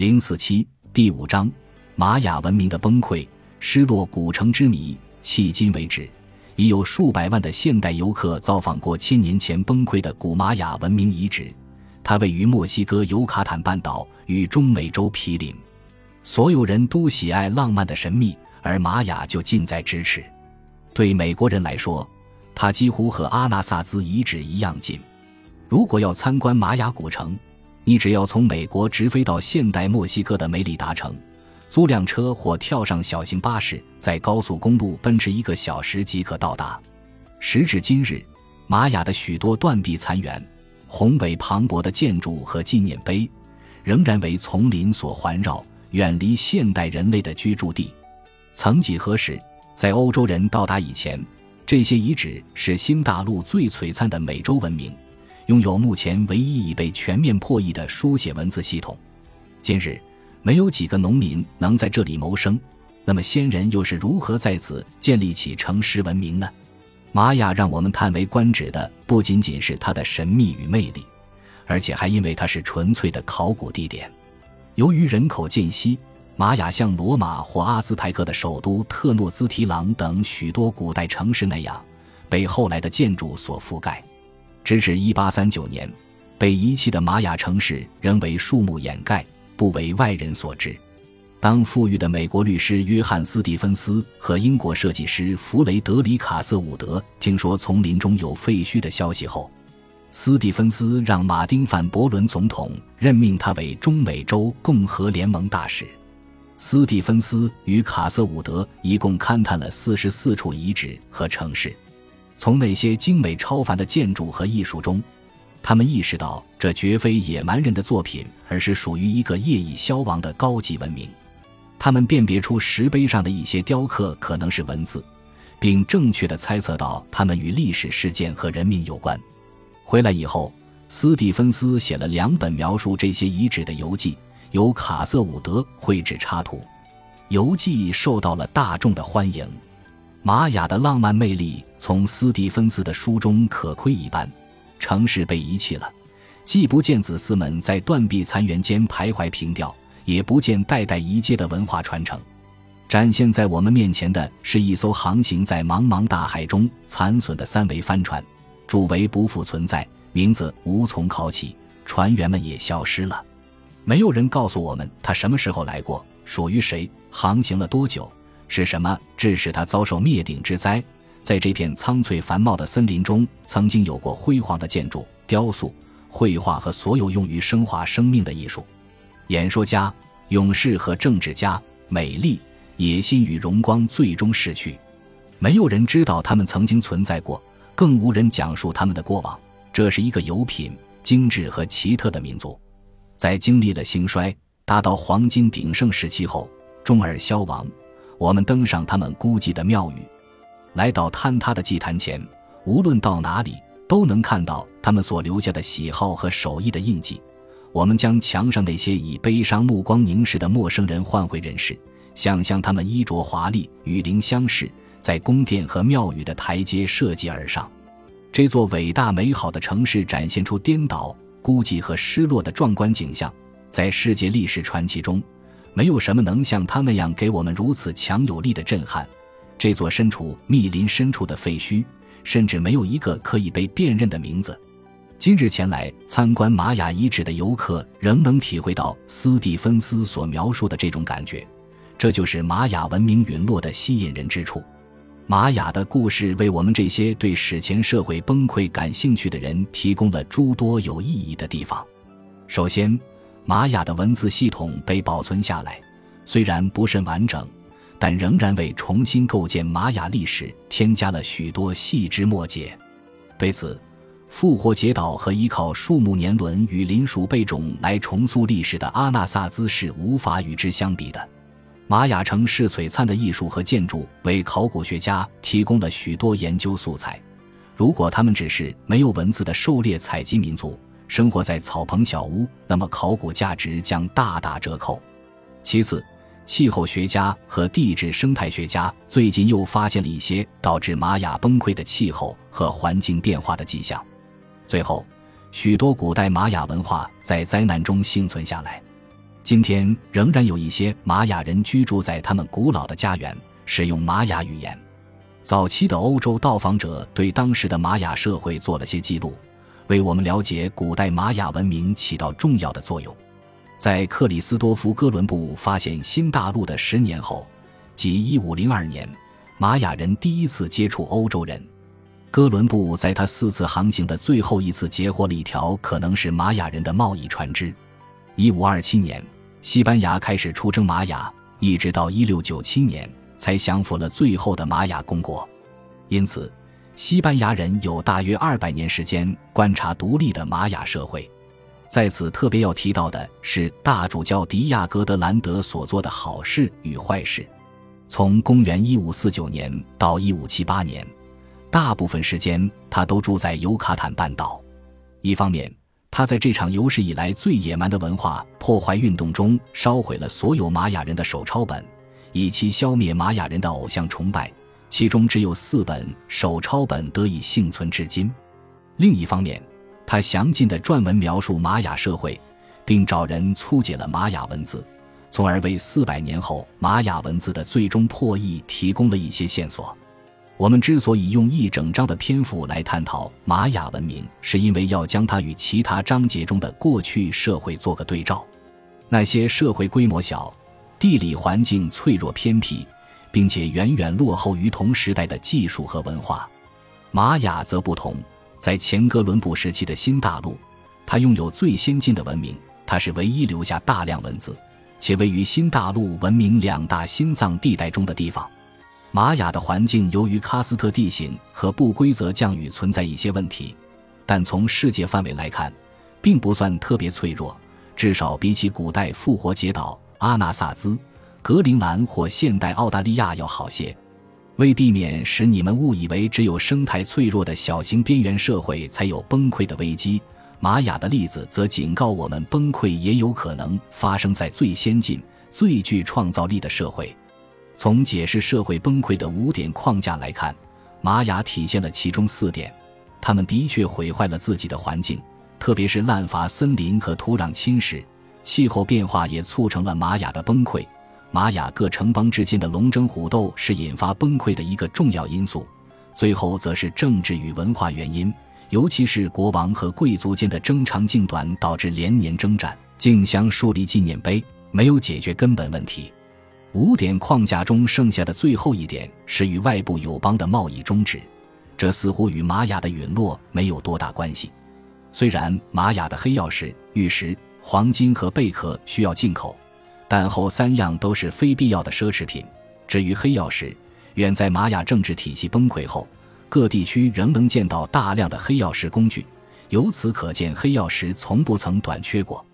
零四七第五章：玛雅文明的崩溃、失落古城之谜。迄今为止，已有数百万的现代游客造访过千年前崩溃的古玛雅文明遗址。它位于墨西哥尤卡坦半岛与中美洲毗邻。所有人都喜爱浪漫的神秘，而玛雅就近在咫尺。对美国人来说，它几乎和阿纳萨兹遗址一样近。如果要参观玛雅古城，你只要从美国直飞到现代墨西哥的梅里达城，租辆车或跳上小型巴士，在高速公路奔驰一个小时即可到达。时至今日，玛雅的许多断壁残垣、宏伟磅礴的建筑和纪念碑，仍然为丛林所环绕，远离现代人类的居住地。曾几何时，在欧洲人到达以前，这些遗址是新大陆最璀璨的美洲文明。拥有目前唯一已被全面破译的书写文字系统。今日，没有几个农民能在这里谋生。那么，先人又是如何在此建立起城市文明呢？玛雅让我们叹为观止的不仅仅是它的神秘与魅力，而且还因为它是纯粹的考古地点。由于人口渐稀，玛雅像罗马或阿兹台克的首都特诺兹提朗等许多古代城市那样，被后来的建筑所覆盖。直至1839年，被遗弃的玛雅城市仍为树木掩盖，不为外人所知。当富裕的美国律师约翰·斯蒂芬斯和英国设计师弗雷德里卡瑟伍德听说丛林中有废墟的消息后，斯蒂芬斯让马丁·范伯伦总统任命他为中美洲共和联盟大使。斯蒂芬斯与卡瑟伍德一共勘探了四十四处遗址和城市。从那些精美超凡的建筑和艺术中，他们意识到这绝非野蛮人的作品，而是属于一个业已消亡的高级文明。他们辨别出石碑上的一些雕刻可能是文字，并正确的猜测到它们与历史事件和人民有关。回来以后，斯蒂芬斯写了两本描述这些遗址的游记，由卡瑟伍德绘制插图。游记受到了大众的欢迎。玛雅的浪漫魅力从斯蒂芬斯的书中可窥一斑。城市被遗弃了，既不见子嗣们在断壁残垣间徘徊凭吊，也不见代代遗接的文化传承。展现在我们面前的是一艘航行在茫茫大海中残损的三桅帆船，主桅不复存在，名字无从考起，船员们也消失了。没有人告诉我们他什么时候来过，属于谁，航行了多久。是什么致使他遭受灭顶之灾？在这片苍翠繁茂的森林中，曾经有过辉煌的建筑、雕塑、绘画和所有用于升华生命的艺术。演说家、勇士和政治家，美丽、野心与荣光最终逝去。没有人知道他们曾经存在过，更无人讲述他们的过往。这是一个有品、精致和奇特的民族，在经历了兴衰、达到黄金鼎盛时期后，终而消亡。我们登上他们孤寂的庙宇，来到坍塌的祭坛前，无论到哪里都能看到他们所留下的喜好和手艺的印记。我们将墙上那些以悲伤目光凝视的陌生人换回人世，想象他们衣着华丽，与灵相视，在宫殿和庙宇的台阶设计而上。这座伟大美好的城市展现出颠倒、孤寂和失落的壮观景象，在世界历史传奇中。没有什么能像他那样给我们如此强有力的震撼。这座身处密林深处的废墟，甚至没有一个可以被辨认的名字。今日前来参观玛雅遗址的游客，仍能体会到斯蒂芬斯所描述的这种感觉。这就是玛雅文明陨落的吸引人之处。玛雅的故事为我们这些对史前社会崩溃感兴趣的人提供了诸多有意义的地方。首先，玛雅的文字系统被保存下来，虽然不甚完整，但仍然为重新构建玛雅历史添加了许多细枝末节。对此，复活节岛和依靠树木年轮与林属贝种来重塑历史的阿纳萨兹是无法与之相比的。玛雅城市璀璨的艺术和建筑为考古学家提供了许多研究素材。如果他们只是没有文字的狩猎采集民族，生活在草棚小屋，那么考古价值将大打折扣。其次，气候学家和地质生态学家最近又发现了一些导致玛雅崩溃的气候和环境变化的迹象。最后，许多古代玛雅文化在灾难中幸存下来。今天仍然有一些玛雅人居住在他们古老的家园，使用玛雅语言。早期的欧洲到访者对当时的玛雅社会做了些记录，为我们了解古代玛雅文明起到重要的作用。在克里斯多夫·哥伦布发现新大陆的十年后，即1502年，玛雅人第一次接触欧洲人。哥伦布在他四次航行的最后一次截获了一条可能是玛雅人的贸易船只。1527年，西班牙开始出征玛雅，一直到1697年才降服了最后的玛雅公国。因此，西班牙人有大约200年时间观察独立的玛雅社会。在此特别要提到的是大主教迪亚哥德兰德所做的好事与坏事。从公元1549年到1578年。大部分时间，他都住在尤卡坦半岛。一方面，他在这场有史以来最野蛮的文化破坏运动中烧毁了所有玛雅人的手抄本，以其消灭玛雅人的偶像崇拜，其中只有四本手抄本得以幸存至今；另一方面，他详尽的撰文描述玛雅社会，并找人粗解了玛雅文字，从而为四百年后玛雅文字的最终破译提供了一些线索。我们之所以用一整章的篇幅来探讨玛雅文明，是因为要将它与其他章节中的过去社会做个对照。那些社会规模小、地理环境脆弱偏僻，并且远远落后于同时代的技术和文化，玛雅则不同。在前哥伦布时期的新大陆，它拥有最先进的文明，它是唯一留下大量文字，且位于新大陆文明两大心脏地带中的地方。玛雅的环境由于喀斯特地形和不规则降雨存在一些问题，但从世界范围来看，并不算特别脆弱，至少比起古代复活节岛、阿纳萨兹、格陵兰或现代澳大利亚要好些。为避免使你们误以为只有生态脆弱的小型边缘社会才有崩溃的危机，玛雅的例子则警告我们，崩溃也有可能发生在最先进、最具创造力的社会。从解释社会崩溃的五点框架来看，玛雅体现了其中四点。他们的确毁坏了自己的环境，特别是滥伐森林和土壤侵蚀。气候变化也促成了玛雅的崩溃。玛雅各城邦之间的龙争虎斗是引发崩溃的一个重要因素。最后则是政治与文化原因，尤其是国王和贵族间的争长竞短，导致连年征战，竞相树立纪念碑，没有解决根本问题。五点框架中剩下的最后一点是与外部友邦的贸易终止，这似乎与玛雅的陨落没有多大关系。虽然玛雅的黑曜石、玉石、黄金和贝壳需要进口，但后三样都是非必要的奢侈品。至于黑曜石，远在玛雅政治体系崩溃后，各地区仍能见到大量的黑曜石工具，由此可见黑曜石从不曾短缺过。